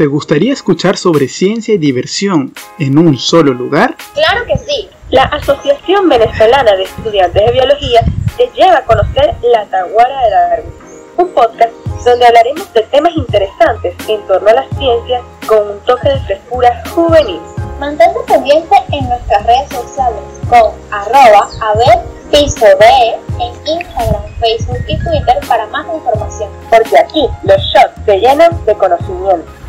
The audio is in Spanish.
¿Te gustaría escuchar sobre ciencia y diversión en un solo lugar? Claro que sí. La Asociación Venezolana de Estudiantes de Biología te lleva a conocer La Taguara de la Darwin, un podcast donde hablaremos de temas interesantes en torno a la ciencia con un toque de frescura juvenil. Mantente pendiente en nuestras redes sociales con arroba a ver en Instagram, Facebook y Twitter para más información. Porque aquí los shots te llenan de conocimiento.